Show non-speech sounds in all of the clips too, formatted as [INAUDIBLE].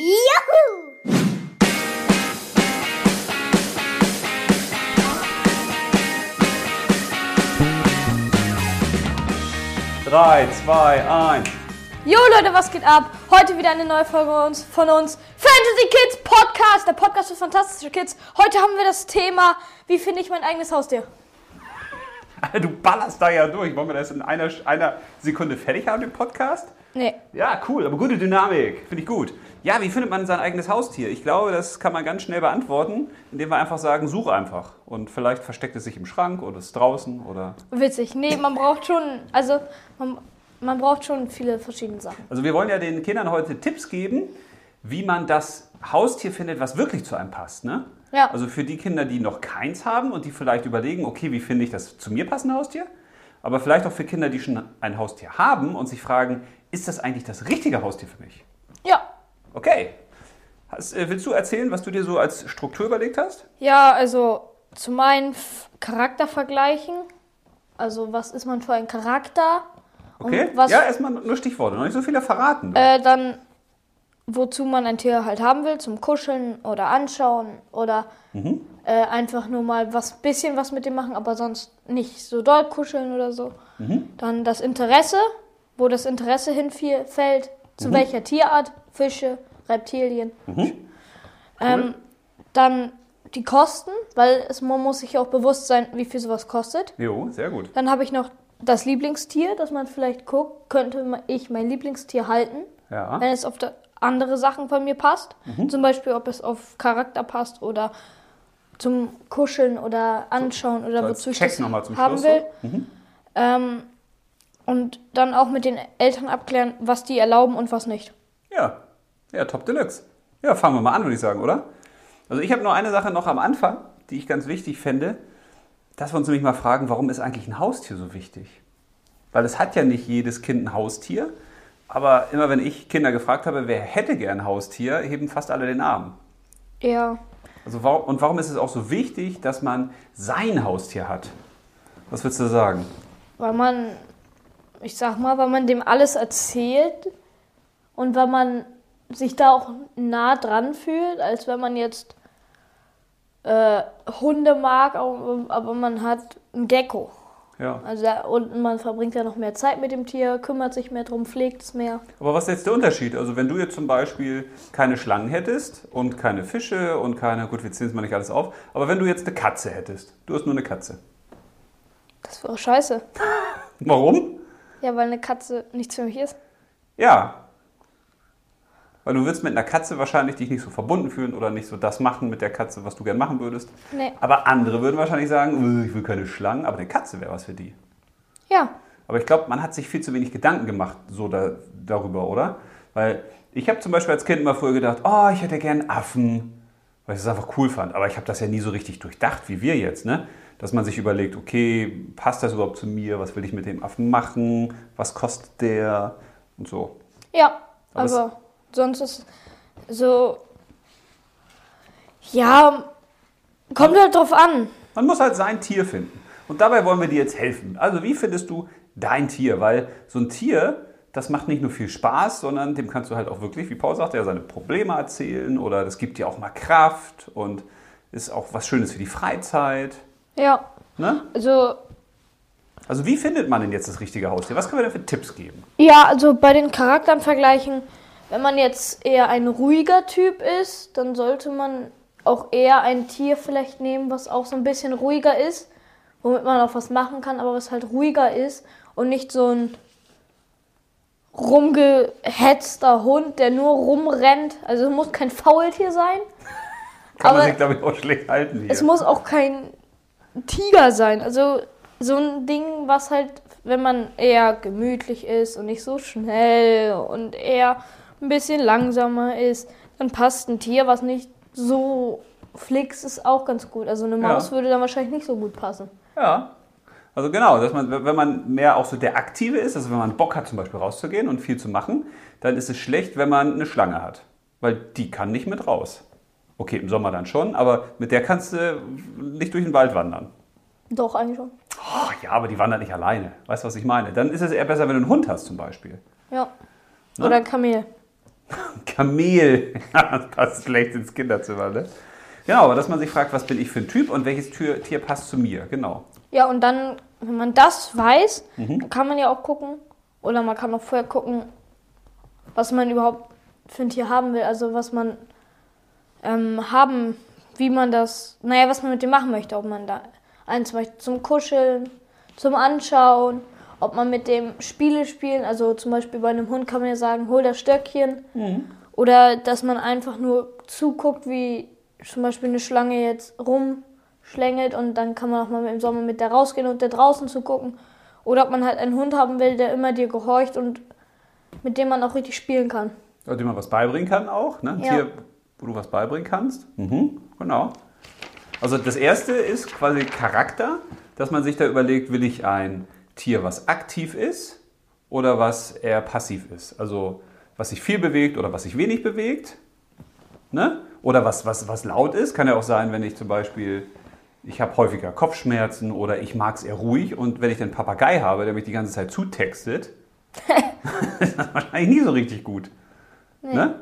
Juhu! 3, 2, 1. Jo Leute, was geht ab? Heute wieder eine neue Folge uns, von uns. Fantasy Kids Podcast, der Podcast für fantastische Kids. Heute haben wir das Thema, wie finde ich mein eigenes Haustier? [LAUGHS] Du ballerst da ja durch. Wollen wir das in einer, einer Sekunde fertig haben, den Podcast? Nee. Ja, cool, aber gute Dynamik. Finde ich gut. Ja, wie findet man sein eigenes Haustier? Ich glaube, das kann man ganz schnell beantworten, indem wir einfach sagen, such einfach. Und vielleicht versteckt es sich im Schrank oder ist draußen oder. Witzig. Nee, man braucht schon, also man, man braucht schon viele verschiedene Sachen. Also wir wollen ja den Kindern heute Tipps geben, wie man das Haustier findet, was wirklich zu einem passt. Ne? Ja. Also für die Kinder, die noch keins haben und die vielleicht überlegen, okay, wie finde ich das zu mir passende Haustier? Aber vielleicht auch für Kinder, die schon ein Haustier haben und sich fragen, ist das eigentlich das richtige Haustier für mich? Okay. Hast, äh, willst du erzählen, was du dir so als Struktur überlegt hast? Ja, also zum einen Charakter vergleichen. Also was ist man für ein Charakter? Okay. Was, ja, erstmal nur Stichworte, noch nicht so viele verraten. äh, dann wozu man ein Tier halt haben will, zum Kuscheln oder anschauen oder Mhm. äh, einfach nur mal was bisschen was mit dem machen, aber sonst nicht so doll kuscheln oder so. Mhm. Dann das Interesse, wo das Interesse hinfällt, Mhm. zu welcher Tierart, Fische, Reptilien. Mhm. Ähm, dann die Kosten, weil es, man muss sich auch bewusst sein, wie viel sowas kostet. Jo, sehr gut. Dann habe ich noch das Lieblingstier, dass man vielleicht guckt, könnte ich mein Lieblingstier halten, Ja. wenn es auf andere Sachen von mir passt. Mhm. Zum Beispiel, ob es auf Charakter passt oder zum Kuscheln oder anschauen oder So als wozu ich das haben Schluss will. so. Mhm. Ähm, und dann auch mit den Eltern abklären, was die erlauben und was nicht. Ja, ja, top deluxe. Ja, fangen wir mal an, würde ich sagen, oder? Also ich habe noch eine Sache noch am Anfang, die ich ganz wichtig fände, dass wir uns nämlich mal fragen, warum ist eigentlich ein Haustier so wichtig? Weil es hat ja nicht jedes Kind ein Haustier, aber immer wenn ich Kinder gefragt habe, wer hätte gern ein Haustier, heben fast alle den Arm. Ja, Also warum, und warum ist es auch so wichtig, dass man sein Haustier hat? Was würdest du sagen? weil man, ich sag mal, weil man dem alles erzählt und weil man sich da auch nah dran fühlt, als wenn man jetzt äh, Hunde mag, aber man hat ein Gecko. Ja. Also und man verbringt ja noch mehr Zeit mit dem Tier, kümmert sich mehr drum, pflegt es mehr. Aber was ist jetzt der Unterschied? Also wenn du jetzt zum Beispiel keine Schlangen hättest und keine Fische und keine, gut, wir zählen es mal nicht alles auf, aber wenn du jetzt eine Katze hättest, du hast nur eine Katze. Das wäre scheiße. Warum? Ja, weil eine Katze nichts für mich ist. Ja. Weil du würdest mit einer Katze wahrscheinlich dich nicht so verbunden fühlen oder nicht so das machen mit der Katze, was du gern machen würdest. Nee. Aber andere würden wahrscheinlich sagen, "Äh, ich will keine Schlangen, aber eine Katze wäre was für die. Ja, Aber ich glaube, man hat sich viel zu wenig Gedanken gemacht so da, darüber, oder? Weil ich habe zum Beispiel als Kind immer früher gedacht, oh, ich hätte gern Affen, weil ich es einfach cool fand. Aber ich habe das ja nie so richtig durchdacht, wie wir jetzt, ne? Dass man sich überlegt, okay, passt das überhaupt zu mir? Was will ich mit dem Affen machen? Was kostet der? Und so. Ja, Aber aber sonst ist so. Ja, kommt halt drauf an. Man muss halt sein Tier finden. Und dabei wollen wir dir jetzt helfen. Also, wie findest du dein Tier? Weil so ein Tier, das macht nicht nur viel Spaß, sondern dem kannst du halt auch wirklich, wie Paul sagte, ja, seine Probleme erzählen oder das gibt dir auch mal Kraft und ist auch was Schönes für die Freizeit. Ja, Ne? also. Also, wie findet man denn jetzt das richtige Haustier? Was können wir denn für Tipps geben? Ja, also bei den Charakteren vergleichen, wenn man jetzt eher ein ruhiger Typ ist, dann sollte man auch eher ein Tier vielleicht nehmen, was auch so ein bisschen ruhiger ist, womit man auch was machen kann, aber was halt ruhiger ist und nicht so ein rumgehetzter Hund, der nur rumrennt. Also es muss kein Faultier sein. Kann Aber man sich, glaube ich, auch schlecht halten hier. Es muss auch kein Tiger sein. Also so ein Ding, was halt, wenn man eher gemütlich ist und nicht so schnell und eher ein bisschen langsamer ist, dann passt ein Tier, was nicht so flix ist, auch ganz gut. Also eine Ja. Maus würde dann wahrscheinlich nicht so gut passen. Ja. Also genau, dass man, wenn man mehr auch so der Aktive ist, also wenn man Bock hat zum Beispiel rauszugehen und viel zu machen, dann ist es schlecht, wenn man eine Schlange hat. Weil die kann nicht mit raus. Okay, im Sommer dann schon, aber mit der kannst du nicht durch den Wald wandern. Doch, eigentlich schon. Oh, ja, aber die wandert nicht alleine. Weißt du, was ich meine? Dann ist es eher besser, wenn du einen Hund hast zum Beispiel. Ja. Ne? Oder ein Kamel. [LAUGHS] Kamel. [LAUGHS] das passt schlecht ins Kinderzimmer, ne? Genau, aber dass man sich fragt, was bin ich für ein Typ und welches Tier, Tier passt zu mir, genau. Ja, und dann, wenn man das weiß, Mhm. kann man ja auch gucken, oder man kann auch vorher gucken, was man überhaupt für ein Tier haben will. Also was man ähm, haben, wie man das, naja, was man mit dem machen möchte. Ob man da eins möchte zum Kuscheln, zum Anschauen, ob man mit dem Spiele spielen. Also zum Beispiel bei einem Hund kann man ja sagen, hol das Stöckchen. Oder dass man einfach nur zuguckt, wie zum Beispiel eine Schlange jetzt rumschlängelt und dann kann man auch mal im Sommer mit der rausgehen und der draußen zugucken. Oder ob man halt einen Hund haben will, der immer dir gehorcht und mit dem man auch richtig spielen kann. Oder dem man was beibringen kann auch, ne? Ja. Tier, wo du was beibringen kannst. Mhm, genau. Also das erste ist quasi Charakter, dass man sich da überlegt, will ich ein Tier, was aktiv ist oder was eher passiv ist. Also was sich viel bewegt oder was sich wenig bewegt. Ne? Oder was, was, was laut ist. Kann ja auch sein, wenn ich zum Beispiel, ich habe häufiger Kopfschmerzen oder ich mag es eher ruhig und wenn ich den Papagei habe, der mich die ganze Zeit zutextet, [LAUGHS] [LAUGHS] ist das wahrscheinlich nie so richtig gut. Ne?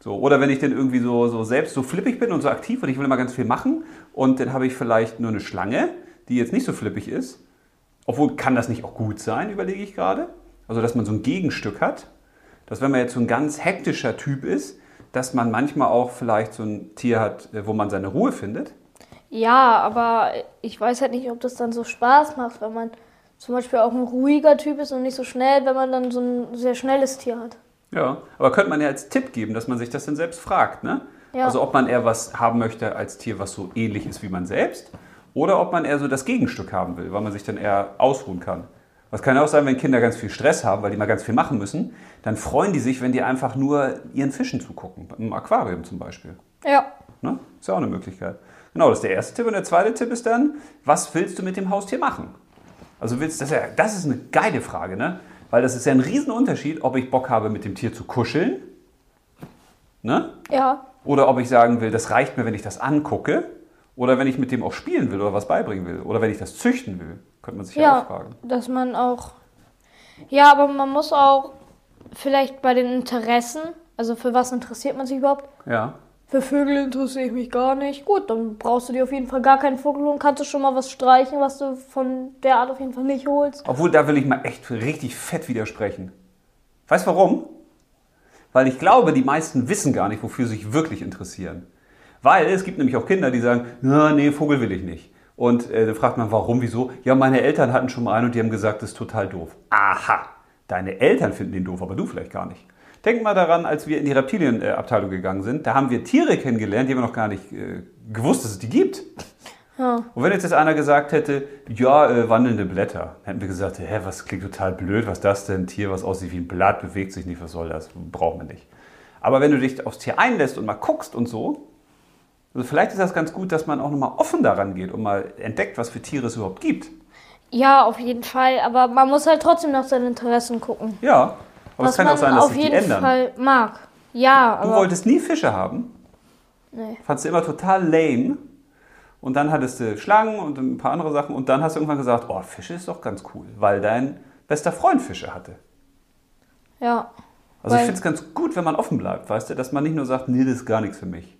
So, oder wenn ich dann irgendwie so, so selbst so flippig bin und so aktiv und ich will immer ganz viel machen und dann habe ich vielleicht nur eine Schlange, die jetzt nicht so flippig ist. Obwohl kann das nicht auch gut sein, überlege ich gerade. Also, dass man so ein Gegenstück hat. Dass wenn man jetzt so ein ganz hektischer Typ ist, dass man manchmal auch vielleicht so ein Tier hat, äh, wo man seine Ruhe findet. Ja, aber ich weiß halt nicht, ob das dann so Spaß macht, wenn man zum Beispiel auch ein ruhiger Typ ist und nicht so schnell, wenn man dann so ein sehr schnelles Tier hat. Ja, aber könnte man ja als Tipp geben, dass man sich das dann selbst fragt, ne? Ja. Also ob man eher was haben möchte als Tier, was so ähnlich ist wie man selbst, oder ob man eher so das Gegenstück haben will, weil man sich dann eher ausruhen kann. Was kann ja auch sein, wenn Kinder ganz viel Stress haben, weil die mal ganz viel machen müssen, dann freuen die sich, wenn die einfach nur ihren Fischen zugucken, im Aquarium zum Beispiel. Ja. Ne? Ist ja auch eine Möglichkeit. Genau, das ist der erste Tipp. Und der zweite Tipp ist dann, was willst du mit dem Haustier machen? Also willst, das, ja, das ist eine geile Frage, ne? Weil das ist ja ein Riesenunterschied, ob ich Bock habe, mit dem Tier zu kuscheln, ne? Ja. Oder ob ich sagen will, das reicht mir, wenn ich das angucke. Oder wenn ich mit dem auch spielen will oder was beibringen will. Oder wenn ich das züchten will. Könnte man sich ja, Ja, auch fragen. dass man auch. Ja, aber man muss auch vielleicht bei den Interessen, also für was interessiert man sich überhaupt? Ja. Für Vögel interessiere ich mich gar nicht. Gut, dann brauchst du dir auf jeden Fall gar keinen Vogel und kannst du schon mal was streichen, was du von der Art auf jeden Fall nicht holst. Obwohl, da will ich mal echt richtig fett widersprechen. Weißt du warum? Weil ich glaube, die meisten wissen gar nicht, wofür sie sich wirklich interessieren. Weil es gibt nämlich auch Kinder, die sagen, nee, Vogel will ich nicht. Und äh, dann fragt man, warum, wieso? Ja, meine Eltern hatten schon mal einen und die haben gesagt, das ist total doof. Aha, deine Eltern finden den doof, aber du vielleicht gar nicht. Denk mal daran, als wir in die Reptilienabteilung gegangen sind, da haben wir Tiere kennengelernt, die haben wir noch gar nicht äh, gewusst, dass es die gibt. Ja. Und wenn jetzt, jetzt einer gesagt hätte, ja, äh, wandelnde Blätter, hätten wir gesagt, hä, was klingt total blöd, was ist das denn? Ein Tier, was aussieht wie ein Blatt, bewegt sich nicht, was soll das? Brauchen wir nicht. Aber wenn du dich aufs Tier einlässt und mal guckst und so, also vielleicht ist das ganz gut, dass man auch nochmal offen daran geht und mal entdeckt, was für Tiere es überhaupt gibt. Ja, auf jeden Fall. Aber man muss halt trotzdem nach seinen Interessen gucken. Ja, aber es kann auch sein, dass auf sich die jeden ändern. Fall mag. Ja, Du wolltest nie Fische haben, Nee. fandst du immer total lame. Und dann hattest du Schlangen und ein paar andere Sachen. Und dann hast du irgendwann gesagt, oh, Fische ist doch ganz cool, weil dein bester Freund Fische hatte. Ja. Also ich finde es ganz gut, wenn man offen bleibt, weißt du, dass man nicht nur sagt, nee, das ist gar nichts für mich.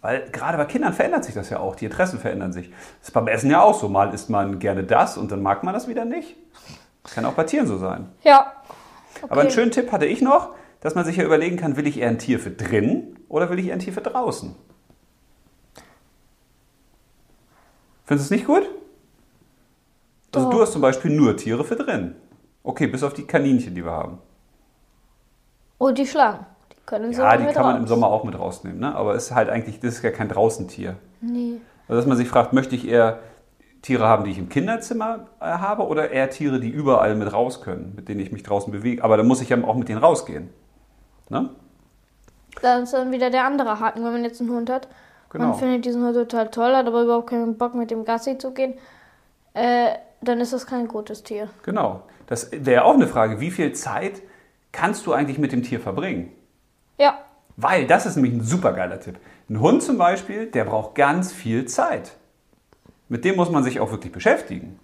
Weil gerade bei Kindern verändert sich das ja auch, die Interessen verändern sich. Das ist beim Essen ja auch so. Mal isst man gerne das und dann mag man das wieder nicht. Das kann auch bei Tieren so sein. Ja. Okay. Aber einen schönen Tipp hatte ich noch, dass man sich ja überlegen kann, will ich eher ein Tier für drinnen oder will ich eher ein Tier für draußen? Findest du es nicht gut? Also Doch. du hast zum Beispiel nur Tiere für drin. Okay, bis auf die Kaninchen, die wir haben. Und die Schlangen. Die können im Ja, die kann man raus. im Sommer auch mit rausnehmen, ne? aber es ist halt eigentlich, das ist ja kein Draußentier. Nee. Also dass man sich fragt, möchte ich eher Tiere haben, die ich im Kinderzimmer äh, habe oder eher Tiere, die überall mit raus können, mit denen ich mich draußen bewege. Aber dann muss ich ja auch mit denen rausgehen. Ne? Da ist dann wieder der andere Haken, wenn man jetzt einen Hund hat. Genau. Man findet diesen Hund total toll, hat aber überhaupt keinen Bock mit dem Gassi zu gehen. Äh, dann ist das kein gutes Tier. Genau. Das wäre auch eine Frage, wie viel Zeit kannst du eigentlich mit dem Tier verbringen? Ja. Weil das ist nämlich ein supergeiler Tipp. Ein Hund zum Beispiel, der braucht ganz viel Zeit. Mit dem muss man sich auch wirklich beschäftigen.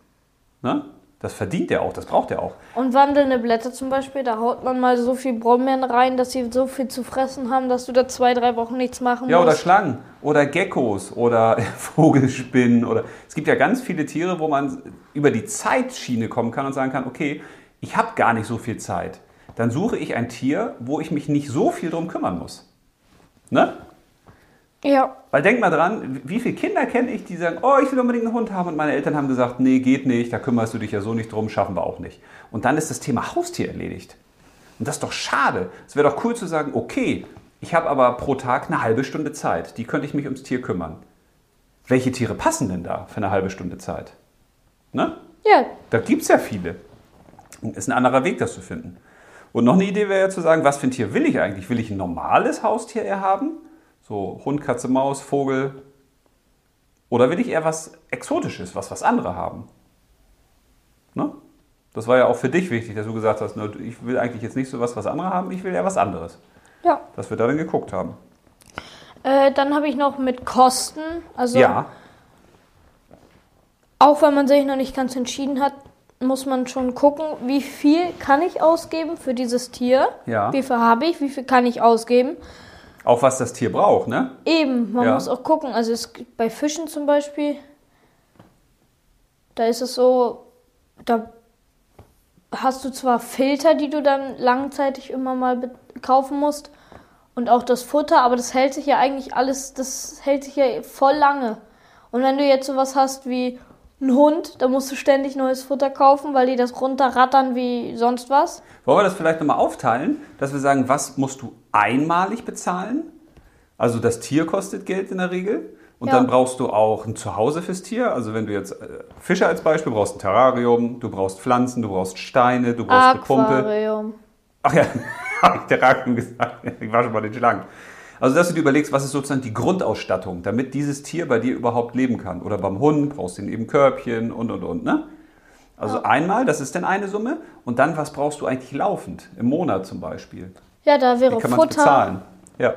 Ne? Das verdient er auch, das braucht er auch. Und wandelnde Blätter zum Beispiel, da haut man mal so viel Brombeeren rein, dass sie so viel zu fressen haben, dass du da zwei, drei Wochen nichts machen Ja, oder musst. Schlangen oder Geckos oder [LAUGHS] Vogelspinnen oder es gibt ja ganz viele Tiere, wo man über die Zeitschiene kommen kann und sagen kann, okay, ich habe gar nicht so viel Zeit. Dann suche ich ein Tier, wo ich mich nicht so viel drum kümmern muss. Ne? Ja, Weil denk mal dran, wie viele Kinder kenne ich, die sagen, oh, ich will unbedingt einen Hund haben und meine Eltern haben gesagt, nee, geht nicht, da kümmerst du dich ja so nicht drum, schaffen wir auch nicht. Und dann ist das Thema Haustier erledigt. Und das ist doch schade. Es wäre doch cool zu sagen, okay, ich habe aber pro Tag eine halbe Stunde Zeit, die könnte ich mich ums Tier kümmern. Welche Tiere passen denn da für eine halbe Stunde Zeit? Ne? ja, Da gibt es ja viele. Ist ein anderer Weg, das zu finden. Und noch eine Idee wäre ja zu sagen, was für ein Tier will ich eigentlich? Will ich ein normales Haustier eher haben? So Hund, Katze, Maus, Vogel. Oder will ich eher was Exotisches, was was andere haben? Ne? Das war ja auch für dich wichtig, dass du gesagt hast, ne, ich will eigentlich jetzt nicht so was, was andere haben, ich will eher was anderes. ja. Dass wir da dann geguckt haben. Äh, dann habe ich noch mit Kosten. Also Ja, auch wenn man sich noch nicht ganz entschieden hat, muss man schon gucken, wie viel kann ich ausgeben für dieses Tier? Ja. Wie viel habe ich? Wie viel kann ich ausgeben? Auch was das Tier braucht, ne? Eben, man Ja. muss auch gucken. Also es, bei Fischen zum Beispiel, da ist es so, da hast du zwar Filter, die du dann langzeitig immer mal kaufen musst und auch das Futter, aber das hält sich ja eigentlich alles, das hält sich ja voll lange. Und wenn du jetzt sowas hast wie ein Hund, da musst du ständig neues Futter kaufen, weil die das runterrattern wie sonst was. Wollen wir das vielleicht nochmal aufteilen, dass wir sagen, was musst du einmalig bezahlen? Also das Tier kostet Geld in der Regel. Und Ja. dann brauchst du auch ein Zuhause fürs Tier. Also wenn du jetzt äh, Fische als Beispiel brauchst, ein Terrarium, du brauchst Pflanzen, du brauchst Steine, du brauchst eine Pumpe. Aquarium. Ach ja, [LAUGHS] habe ich Terrarium gesagt. Ich war schon bei den Schlangen. Also dass du dir überlegst, was ist sozusagen die Grundausstattung, damit dieses Tier bei dir überhaupt leben kann. Oder beim Hund brauchst du eben Körbchen und und und. Ne? Also einmal, das ist dann eine Summe. Und dann, was brauchst du eigentlich laufend? Im Monat zum Beispiel. Ja, da wäre Wie kann Futter bezahlen? Ja.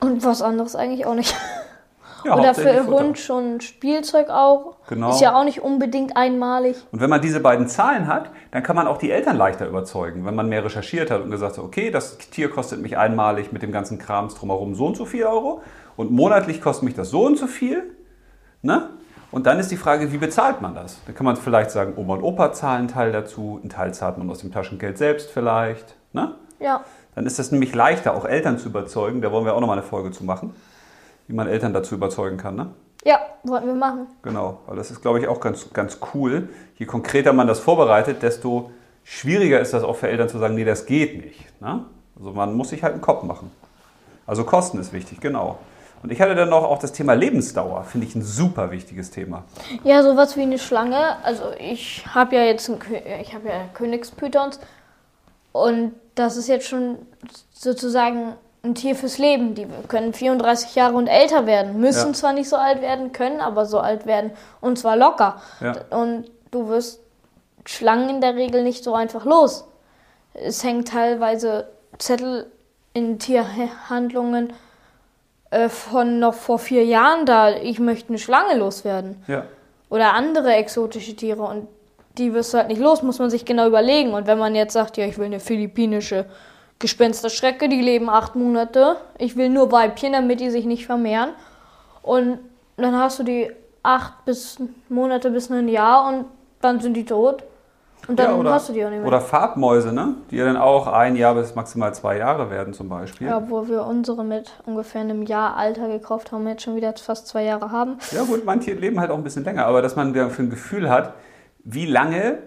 und was anderes eigentlich auch nicht. [LAUGHS] ja Oder für. Hund schon Spielzeug auch. Genau. Ist ja auch nicht unbedingt einmalig. Und wenn man diese beiden Zahlen hat, dann kann man auch die Eltern leichter überzeugen. Wenn man mehr recherchiert hat und gesagt hat, okay, das Tier kostet mich einmalig mit dem ganzen Krams drumherum so und so viel Euro und monatlich kostet mich das so und so viel. Ne? Und dann ist die Frage, wie bezahlt man das? Da kann man vielleicht sagen, Oma und Opa zahlen einen Teil dazu, einen Teil zahlt man aus dem Taschengeld selbst vielleicht. Ne? Ja. Dann ist es nämlich leichter, auch Eltern zu überzeugen. Da wollen wir auch nochmal eine Folge zu machen, wie man Eltern dazu überzeugen kann. Ne? Ja, wollten wir machen. Genau, weil das ist, glaube ich, auch ganz, ganz cool. Je konkreter man das vorbereitet, desto schwieriger ist das auch für Eltern zu sagen, nee, das geht nicht. Ne? Also man muss sich halt einen Kopf machen. Also Kosten ist wichtig, genau. Und ich hatte dann noch auch das Thema Lebensdauer, finde ich ein super wichtiges Thema. Ja, sowas wie eine Schlange. Also ich habe ja jetzt einen, ich habe ja Königspythons und das ist jetzt schon sozusagen ein Tier fürs Leben. Die können 34 Jahre und älter werden, müssen Ja. zwar nicht so alt werden, können aber so alt werden und zwar locker. Ja. Und du wirst Schlangen in der Regel nicht so einfach los. Es hängen teilweise Zettel in Tierhandlungen äh, von noch vor vier Jahren da. Ich möchte eine Schlange loswerden. Ja. Oder andere exotische Tiere und die wirst du halt nicht los, muss man sich genau überlegen. Und wenn man jetzt sagt, ja, ich will eine philippinische Gespensterschrecke, die leben acht Monate, ich will nur Weibchen, damit die sich nicht vermehren. Und dann hast du die acht bis Monate bis ein Jahr und dann sind die tot. Und dann ja, oder, hast du die auch nicht mehr. Oder Farbmäuse, ne? die ja dann auch ein Jahr bis maximal zwei Jahre werden zum Beispiel. ja, obwohl wir unsere mit ungefähr einem Jahr Alter gekauft haben, jetzt schon wieder fast zwei Jahre haben. Ja gut, manche leben halt auch ein bisschen länger, aber dass man dafür ein Gefühl hat, wie lange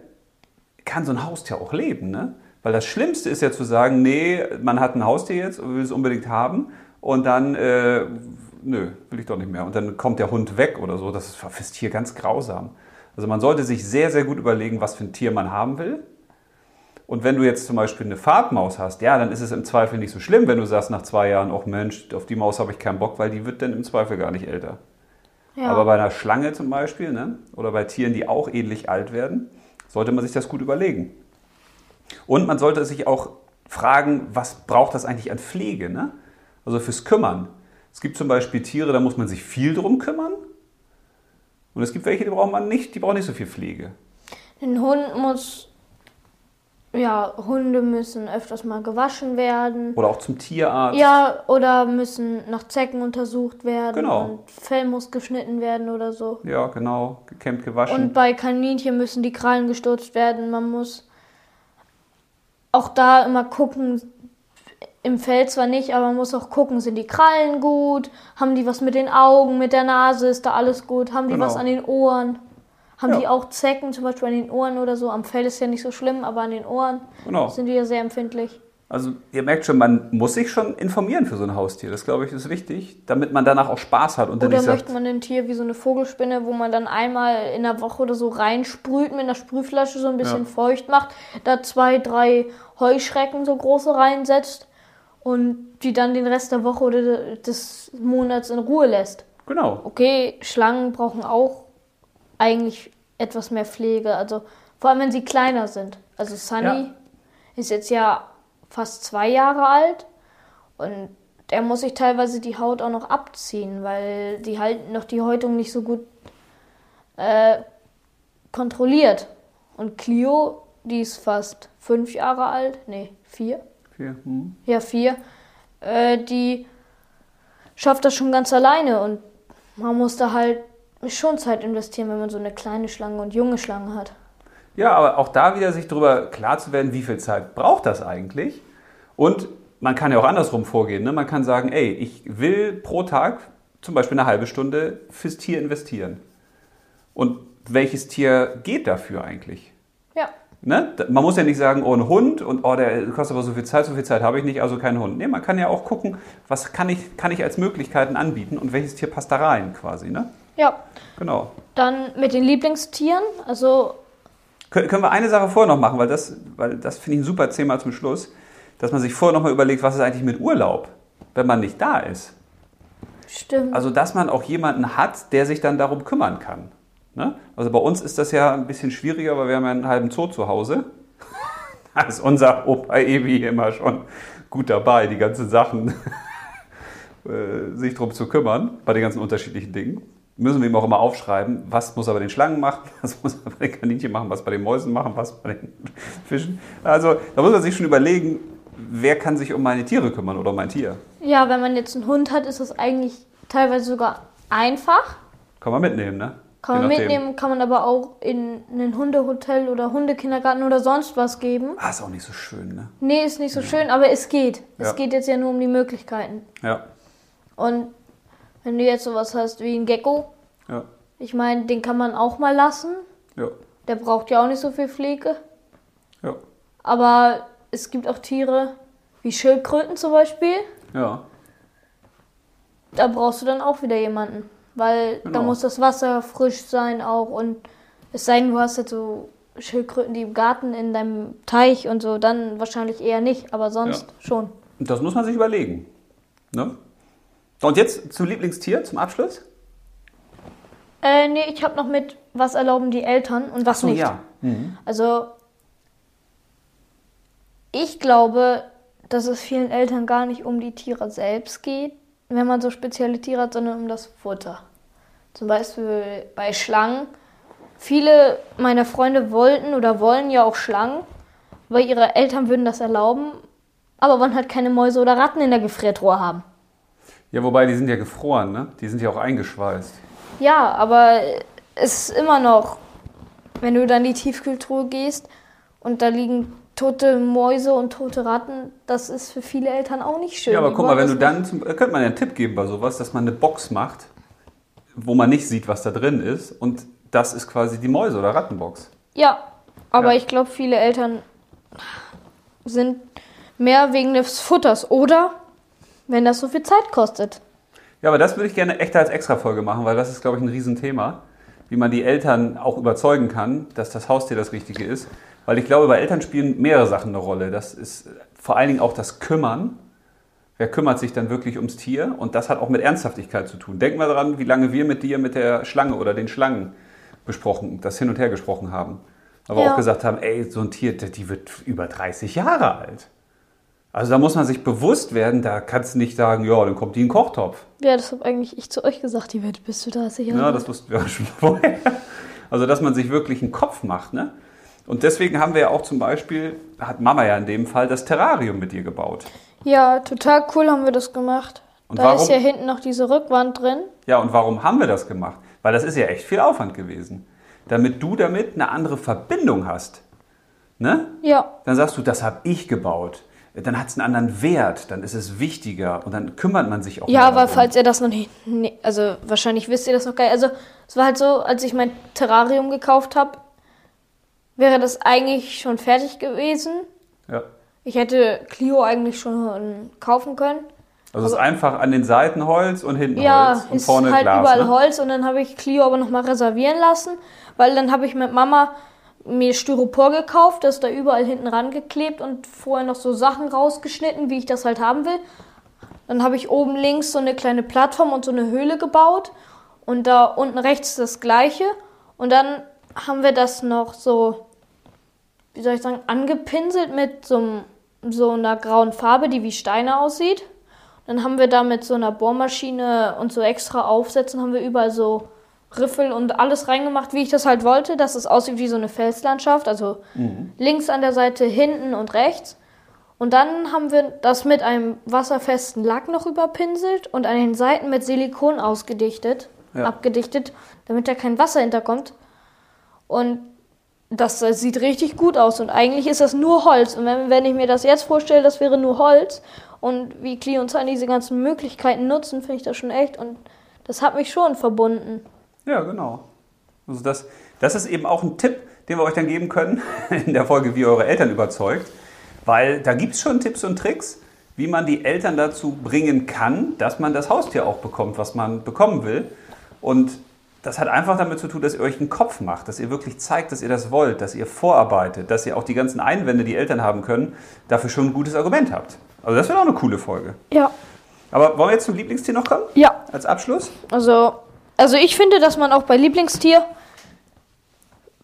kann so ein Haustier auch leben, ne? Weil das Schlimmste ist ja zu sagen, nee, man hat ein Haustier jetzt und will es unbedingt haben und dann, äh, nö, will ich doch nicht mehr. Und dann kommt der Hund weg oder so. Das ist Tier ganz grausam. Also man sollte sich sehr, sehr gut überlegen, was für ein Tier man haben will. Und wenn du jetzt zum Beispiel eine Farbmaus hast, ja, dann ist es im Zweifel nicht so schlimm, wenn du sagst nach zwei Jahren, ach Mensch, auf die Maus habe ich keinen Bock, weil die wird dann im Zweifel gar nicht älter. Ja. Aber bei einer Schlange zum Beispiel, ne, oder bei Tieren, die auch ähnlich alt werden, sollte man sich das gut überlegen. Und man sollte sich auch fragen, was braucht das eigentlich an Pflege? Ne? Also fürs Kümmern. Es gibt zum Beispiel Tiere, da muss man sich viel drum kümmern. Und es gibt welche, die brauchen man nicht, die brauchen nicht so viel Pflege. Ein Hund muss, ja, Hunde müssen öfters mal gewaschen werden. Oder auch zum Tierarzt. Ja, oder müssen nach Zecken untersucht werden. Genau. Und Fell muss geschnitten werden oder so. Ja, genau. Gekämmt, gewaschen. Und bei Kaninchen müssen die Krallen gestutzt werden. Man muss auch da immer gucken, im Fell zwar nicht, aber man muss auch gucken, sind die Krallen gut? Haben die was mit den Augen, mit der Nase? Ist da alles gut? Haben die Genau. was an den Ohren? Haben Ja. die auch Zecken, zum Beispiel an den Ohren oder so? Am Fell ist ja nicht so schlimm, aber an den Ohren genau. sind die ja sehr empfindlich. Also ihr merkt schon, man muss sich schon informieren für so ein Haustier. Das glaube ich ist wichtig, damit man danach auch Spaß hat und dann Oder nicht sagt, möchte man ein Tier wie so eine Vogelspinne, wo man dann einmal in der Woche oder so reinsprüht mit einer Sprühflasche, so ein bisschen Ja. feucht macht, da zwei, drei Heuschrecken so große reinsetzt und die dann den Rest der Woche oder des Monats in Ruhe lässt. genau. Okay, Schlangen brauchen auch eigentlich etwas mehr Pflege, also vor allem wenn sie kleiner sind. Also Sunny Ja. ist jetzt ja fast zwei Jahre alt und der muss sich teilweise die Haut auch noch abziehen, weil die halt noch die Häutung nicht so gut äh, kontrolliert. Und Clio, die ist fast fünf Jahre alt, nee, vier, Hier, hm. ja vier, äh, die schafft das schon ganz alleine und man muss da halt schon Zeit investieren, wenn man so eine kleine Schlange und junge Schlange hat. Ja, aber auch da wieder sich darüber klar zu werden, wie viel Zeit braucht das eigentlich. Und man kann ja auch andersrum vorgehen. Ne? Man kann sagen, ey, ich will pro Tag zum Beispiel eine halbe Stunde fürs Tier investieren. Und welches Tier geht dafür eigentlich? Ja, Ne? Man muss ja nicht sagen, oh, ein Hund und oh, der kostet aber so viel Zeit, so viel Zeit habe ich nicht, also kein Hund. Nee, man kann ja auch gucken, was kann ich, kann ich als Möglichkeiten anbieten und welches Tier passt da rein quasi. Ne? ja. Genau. Dann mit den Lieblingstieren, also können wir eine Sache vorher noch machen, weil das, weil das finde ich ein super Thema zum Schluss, dass man sich vorher noch mal überlegt, was ist eigentlich mit Urlaub, wenn man nicht da ist. stimmt. Also, dass man auch jemanden hat, der sich dann darum kümmern kann. Ne? Also bei uns ist das ja ein bisschen schwieriger, weil wir haben ja einen halben Zoo zu Hause. [LAUGHS] Da ist unser Opa Ebi immer schon gut dabei, die ganzen Sachen [LAUGHS] äh, sich darum zu kümmern, bei den ganzen unterschiedlichen Dingen. Müssen wir ihm auch immer aufschreiben, was muss er bei den Schlangen machen, [LAUGHS] was muss er bei den Kaninchen machen, was bei den Mäusen machen, was bei den [LAUGHS] Fischen. Also da muss man sich schon überlegen, wer kann sich um meine Tiere kümmern oder um mein Tier. ja, wenn man jetzt einen Hund hat, ist das eigentlich teilweise sogar einfach. Kann man mitnehmen, ne? Kann man mitnehmen, kann man aber auch in ein Hundehotel oder Hundekindergarten oder sonst was geben. Ah, ist auch nicht so schön, ne? Nee, ist nicht so schön, aber es geht. Ja. Es geht jetzt ja nur um die Möglichkeiten. Ja, Und wenn du jetzt sowas hast wie ein Gecko, ja, ich meine, den kann man auch mal lassen. ja, Der braucht ja auch nicht so viel Pflege. ja, Aber es gibt auch Tiere wie Schildkröten zum Beispiel. ja. Da brauchst du dann auch wieder jemanden. Weil da Genau. muss das Wasser frisch sein auch. Und es sei denn, du hast jetzt so Schildkröten, die im Garten in deinem Teich und so, dann wahrscheinlich eher nicht. Aber sonst schon. Und das muss man sich überlegen. Ne? Und jetzt zum Lieblingstier, zum Abschluss? Äh, nee, ich habe noch mit, was erlauben die Eltern und was So, nicht. ja. Mhm. Also, ich glaube, dass es vielen Eltern gar nicht um die Tiere selbst geht, wenn man so spezielle Tiere hat, sondern um das Futter. Zum Beispiel bei Schlangen. Viele meiner Freunde wollten oder wollen ja auch Schlangen, weil ihre Eltern würden das erlauben, aber wollen halt keine Mäuse oder Ratten in der Gefriertruhe haben. Ja, wobei, die sind ja gefroren, ne? Die sind ja auch eingeschweißt. Ja, aber es ist immer noch, wenn du dann in die Tiefkühltruhe gehst und da liegen tote Mäuse und tote Ratten, das ist für viele Eltern auch nicht schön. Ja, aber Die guck mal, wenn du dann, zum, da könnte man ja einen Tipp geben bei sowas, dass man eine Box macht, wo man nicht sieht, was da drin ist. Und das ist quasi die Mäuse- oder Rattenbox. Ja, aber Ja. ich glaube, viele Eltern sind mehr wegen des Futters oder wenn das so viel Zeit kostet. Ja, aber das würde ich gerne echt als Extra-Folge machen, weil das ist, glaube ich, ein Riesenthema, wie man die Eltern auch überzeugen kann, dass das Haustier das Richtige ist. Weil ich glaube, bei Eltern spielen mehrere Sachen eine Rolle. Das ist vor allen Dingen auch das Kümmern. Wer kümmert sich dann wirklich ums Tier? Und das hat auch mit Ernsthaftigkeit zu tun. Denk mal dran, wie lange wir mit dir mit der Schlange oder den Schlangen besprochen, das hin und her gesprochen haben. Aber Ja. auch gesagt haben, ey, so ein Tier, die wird über 30 Jahre alt. Also da muss man sich bewusst werden, da kannst du nicht sagen, ja, dann kommt die in den Kochtopf. Ja, das habe eigentlich ich zu euch gesagt, die wird bis zu 30 Jahre. Ja, das wussten wir auch schon [LAUGHS] vorher. Also, dass man sich wirklich einen Kopf macht, ne? Und deswegen haben wir ja auch zum Beispiel, hat Mama ja in dem Fall das Terrarium mit dir gebaut. Ja, total cool haben wir das gemacht. Und da warum? ist ja hinten noch diese Rückwand drin. Ja, und warum haben wir das gemacht? Weil das ist ja echt viel Aufwand gewesen. Damit du damit eine andere Verbindung hast. Ne? Ja, Dann sagst du, das habe ich gebaut. Dann hat es einen anderen Wert, dann ist es wichtiger und dann kümmert man sich auch ja, aber darum. falls ihr das noch nicht, nee, also wahrscheinlich wisst ihr das noch gar nicht. Also es war halt so, als ich mein Terrarium gekauft habe, wäre das eigentlich schon fertig gewesen. Ja. Ich hätte Clio eigentlich schon kaufen können. Also es ist einfach an den Seiten Holz und hinten Ja, Holz und ist vorne halt Glas. überall ne? Holz und dann habe ich Clio aber nochmal reservieren lassen, weil dann habe ich mit Mama mir Styropor gekauft, das da überall hinten rangeklebt und vorher noch so Sachen rausgeschnitten, wie ich das halt haben will. Dann habe ich oben links so eine kleine Plattform und so eine Höhle gebaut und da unten rechts das gleiche und dann haben wir das noch so, wie soll ich sagen, angepinselt mit so, so einer grauen Farbe, die wie Steine aussieht. Dann haben wir da mit so einer Bohrmaschine und so extra Aufsätzen haben wir überall so Riffel und alles reingemacht, wie ich das halt wollte, dass es aussieht wie so eine Felslandschaft, also links an der Seite, hinten und rechts. Und dann haben wir das mit einem wasserfesten Lack noch überpinselt und an den Seiten mit Silikon ausgedichtet, Ja. abgedichtet, damit da kein Wasser hinterkommt. Und das sieht richtig gut aus und eigentlich ist das nur Holz. Und wenn, wenn ich mir das jetzt vorstelle, das wäre nur Holz und wie Clio und Zahn diese ganzen Möglichkeiten nutzen, finde ich das schon echt und das hat mich schon verbunden. Ja, genau. Also das, das ist eben auch ein Tipp, den wir euch dann geben können [LAUGHS] in der Folge, wie ihr eure Eltern überzeugt. Weil da gibt es schon Tipps und Tricks, wie man die Eltern dazu bringen kann, dass man das Haustier auch bekommt, was man bekommen will. Und das hat einfach damit zu tun, dass ihr euch einen Kopf macht, dass ihr wirklich zeigt, dass ihr das wollt, dass ihr vorarbeitet, dass ihr auch die ganzen Einwände, die Eltern haben können, dafür schon ein gutes Argument habt. Also das wäre auch eine coole Folge. Ja. Aber wollen wir jetzt zum Lieblingstier noch kommen? Ja. Als Abschluss? Also, also ich finde, dass man auch bei Lieblingstier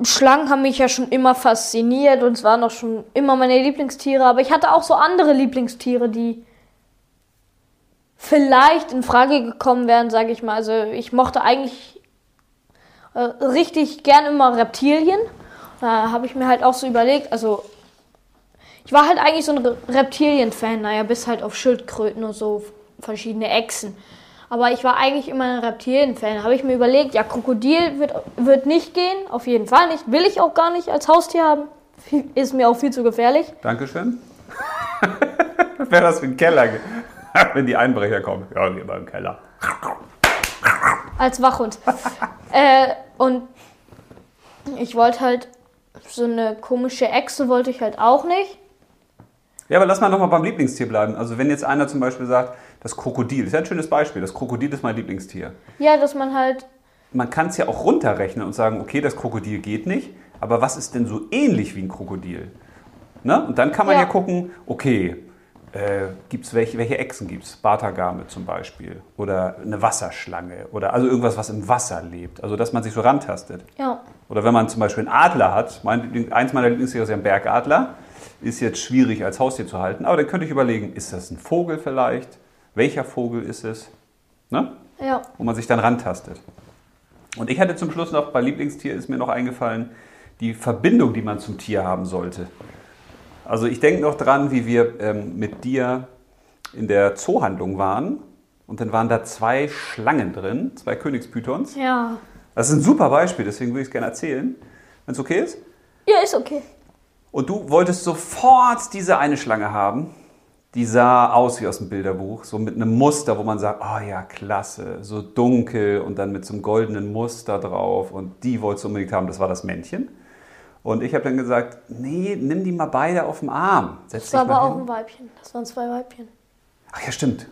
Schlangen haben mich ja schon immer fasziniert und es waren auch schon immer meine Lieblingstiere, aber ich hatte auch so andere Lieblingstiere, die vielleicht in Frage gekommen wären, sage ich mal. Also ich mochte eigentlich äh, richtig gern immer Reptilien. Da habe ich mir halt auch so überlegt, also ich war halt eigentlich so ein Re- Reptilien-Fan, naja, bis halt auf Schildkröten und so verschiedene Echsen. Aber ich war eigentlich immer ein Reptilien-Fan. Habe ich mir überlegt, ja, Krokodil wird, wird nicht gehen, auf jeden Fall nicht. Will ich auch gar nicht als Haustier haben. [LAUGHS] Ist mir auch viel zu gefährlich. Dankeschön. [LAUGHS] Wäre das wie ein Keller, [LAUGHS] wenn die Einbrecher kommen. Ja, geh mal im Keller. Als Wachhund. äh, und ich wollte halt so eine komische Echse wollte ich halt auch nicht. Ja, aber lass mal nochmal beim Lieblingstier bleiben. Also wenn jetzt einer zum Beispiel sagt, das Krokodil, ist ja ein schönes Beispiel, das Krokodil ist mein Lieblingstier. Ja, dass man halt Man kann es ja auch runterrechnen und sagen, okay, das Krokodil geht nicht, aber was ist denn so ähnlich wie ein Krokodil? Ne? Und dann kann man ja, Ja. gucken, okay, äh, gibt's welche, welche Echsen gibt es? Bartagame zum Beispiel. Oder eine Wasserschlange. Oder also irgendwas, was im Wasser lebt. Also dass man sich so rantastet. ja, Oder wenn man zum Beispiel einen Adler hat, mein eins meiner Lieblingstiere ist ja ein Bergadler, ist jetzt schwierig als Haustier zu halten, aber dann könnte ich überlegen, ist das ein Vogel vielleicht? Welcher Vogel ist es? Ne? ja, Wo man sich dann rantastet. Und ich hatte zum Schluss noch, bei Lieblingstier ist mir noch eingefallen, die Verbindung, die man zum Tier haben sollte. Also ich denke noch dran, wie wir ähm, mit dir in der Zoohandlung waren und dann waren da zwei Schlangen drin, zwei Königspythons. ja. Das ist ein super Beispiel, deswegen würde ich es gerne erzählen, wenn es okay ist. Ja, ist okay. Und du wolltest sofort diese eine Schlange haben. Die sah aus wie aus dem Bilderbuch, so mit einem Muster, wo man sagt, oh ja, klasse, so dunkel und dann mit so einem goldenen Muster drauf. Und die wolltest du unbedingt haben, das war das Männchen. Und ich habe dann gesagt, nee, nimm die mal beide auf den Arm. Setz Das war aber auch hin. ein Weibchen. Das waren zwei Weibchen. Ach ja, stimmt.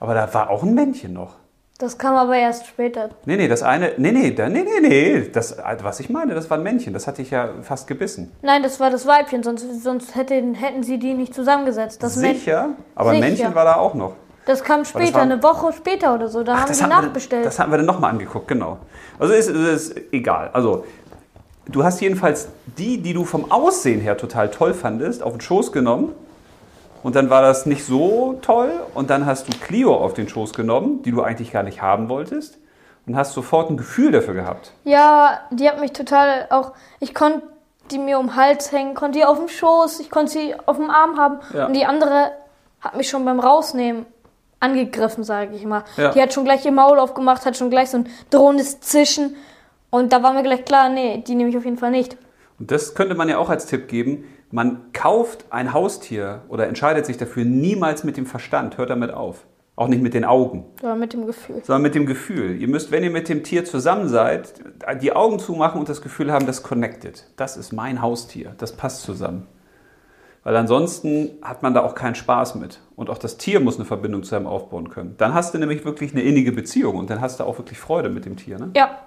Aber da war auch ein Männchen noch. Das kam aber erst später. Nee, nee, das eine, nee, nee, da, nee, nee, nee, das, was ich meine, das war ein Männchen, das hatte ich ja fast gebissen. Nein, das war das Weibchen, sonst, sonst hätten, hätten sie die nicht zusammengesetzt. Das, Sicher? Aber ein. Männchen war da auch noch. das kam später, war- eine Woche später oder so. Da haben das sie wir- nachbestellt. Das hatten wir dann nochmal angeguckt, genau. Also ist, ist egal. Also, du hast jedenfalls die, die du vom Aussehen her total toll fandest, auf den Schoß genommen Und dann war das nicht so toll. Und dann hast du Clio auf den Schoß genommen, die du eigentlich gar nicht haben wolltest. Und hast sofort ein Gefühl dafür gehabt. Ja, die hat mich total auch. Ich konnte die mir um den Hals hängen, konnte die auf dem Schoß, ich konnte sie auf dem Arm haben. Ja. Und die andere hat mich schon beim Rausnehmen angegriffen, sage ich mal. Ja. Die hat schon gleich ihr Maul aufgemacht, hat schon gleich so ein drohendes Zischen. Und da war mir gleich klar, nee, die nehme ich auf jeden Fall nicht. Und das könnte man ja auch als Tipp geben. Man kauft ein Haustier oder entscheidet sich dafür niemals mit dem Verstand. Hört damit auf. Auch nicht mit den Augen, Oder mit dem Gefühl. sondern mit dem Gefühl. Ihr müsst, wenn ihr mit dem Tier zusammen seid, die Augen zumachen und das Gefühl haben, das connected. Das ist mein Haustier. Das passt zusammen. Weil ansonsten hat man da auch keinen Spaß mit. Und auch das Tier muss eine Verbindung zu einem aufbauen können. Dann hast du nämlich wirklich eine innige Beziehung und dann hast du auch wirklich Freude mit dem Tier. Ne? Ja.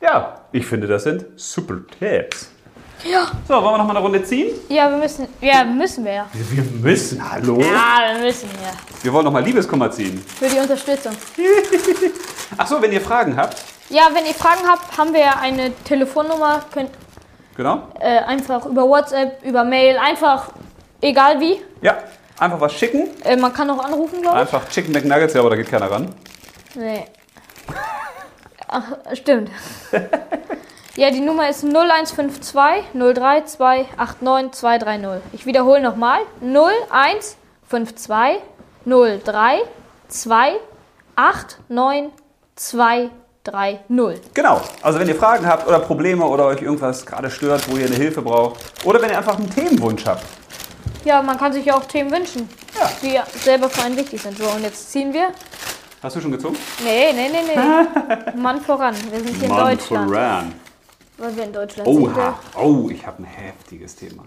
Ja, ich finde, das sind super Tipps. Ja. So, wollen wir noch mal eine Runde ziehen? Ja, wir müssen. Ja, müssen wir ja. Wir müssen, hallo? Ja, wir müssen ja. Wir wollen noch mal Liebeskummer ziehen. Für die Unterstützung. [LAUGHS] Ach so, wenn ihr Fragen habt, Ja, wenn ihr Fragen habt, haben wir eine Telefonnummer. Könnt genau. äh, einfach über WhatsApp, über Mail, einfach egal wie. Ja, einfach was schicken. Äh, man kann auch anrufen, glaube ich. Einfach Chicken McNuggets, ja, aber da geht keiner ran. Nee. Ach, stimmt. [LAUGHS] ja, die Nummer ist 0152 032 89 230. Ich wiederhole nochmal. 0152 032 89 230. Genau. Also wenn ihr Fragen habt oder Probleme oder euch irgendwas gerade stört, wo ihr eine Hilfe braucht. Oder wenn ihr einfach einen Themenwunsch habt. Ja, man kann sich ja auch Themen wünschen, Ja. die selber für einen wichtig sind. So, und jetzt ziehen wir. Hast du schon gezogen? Nee, nee, nee, nee. [LAUGHS] Mann voran. Wir sind hier in Deutschland. voran. Weil wir in Deutschland sind. Oha. Oh, ich habe ein heftiges Thema.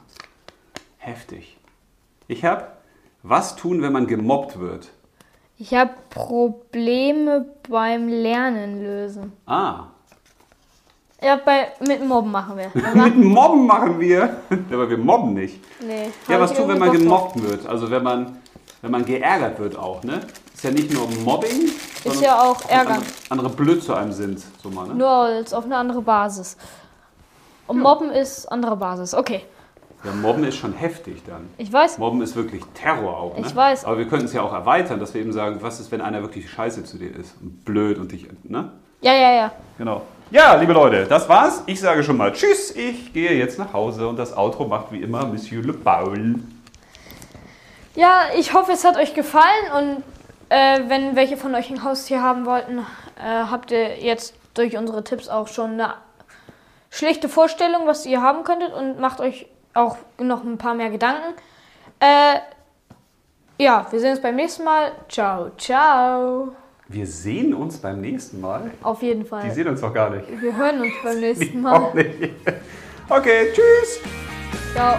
Heftig. Ich habe, was tun, wenn man gemobbt wird? Ich habe Probleme beim Lernen lösen. Ah, Ja, bei, mit Mobben machen wir. [LAUGHS] mit Mobben machen wir. [LAUGHS] Aber wir mobben nicht. nee, Ja, was tun, wenn man gemobbt wird? Also wenn man, wenn man geärgert wird auch, ne? Ist ja nicht nur Mobbing, sondern ja auch Ärgern. Andere, andere blöd zu einem sind, so mal, ne? Nur als auf eine andere Basis. Und Mobben ist andere Basis. Okay, Ja, Mobben ist schon heftig dann. ich weiß. Mobben ist wirklich Terror auch, ne? Ich weiß. Aber wir könnten es ja auch erweitern, dass wir eben sagen, was ist, wenn einer wirklich scheiße zu dir ist und blöd und dich, ne? Ja, ja, ja. Genau. Ja, liebe Leute, das war's. Ich sage schon mal Tschüss. Ich gehe jetzt nach Hause und das Outro macht wie immer Monsieur Le Paul. Ja, ich hoffe, es hat euch gefallen und äh, wenn welche von euch ein Haustier haben wollten, äh, habt ihr jetzt durch unsere Tipps auch schon eine schlichte Vorstellung, was ihr haben könntet und macht euch auch noch ein paar mehr Gedanken. Äh, ja, wir sehen uns beim nächsten Mal. Ciao, ciao. Wir sehen uns beim nächsten Mal. Auf jeden Die Fall. sehen uns doch gar nicht. Wir hören uns beim [LAUGHS] nächsten Auch Mal. nicht. Okay, tschüss. Ciao.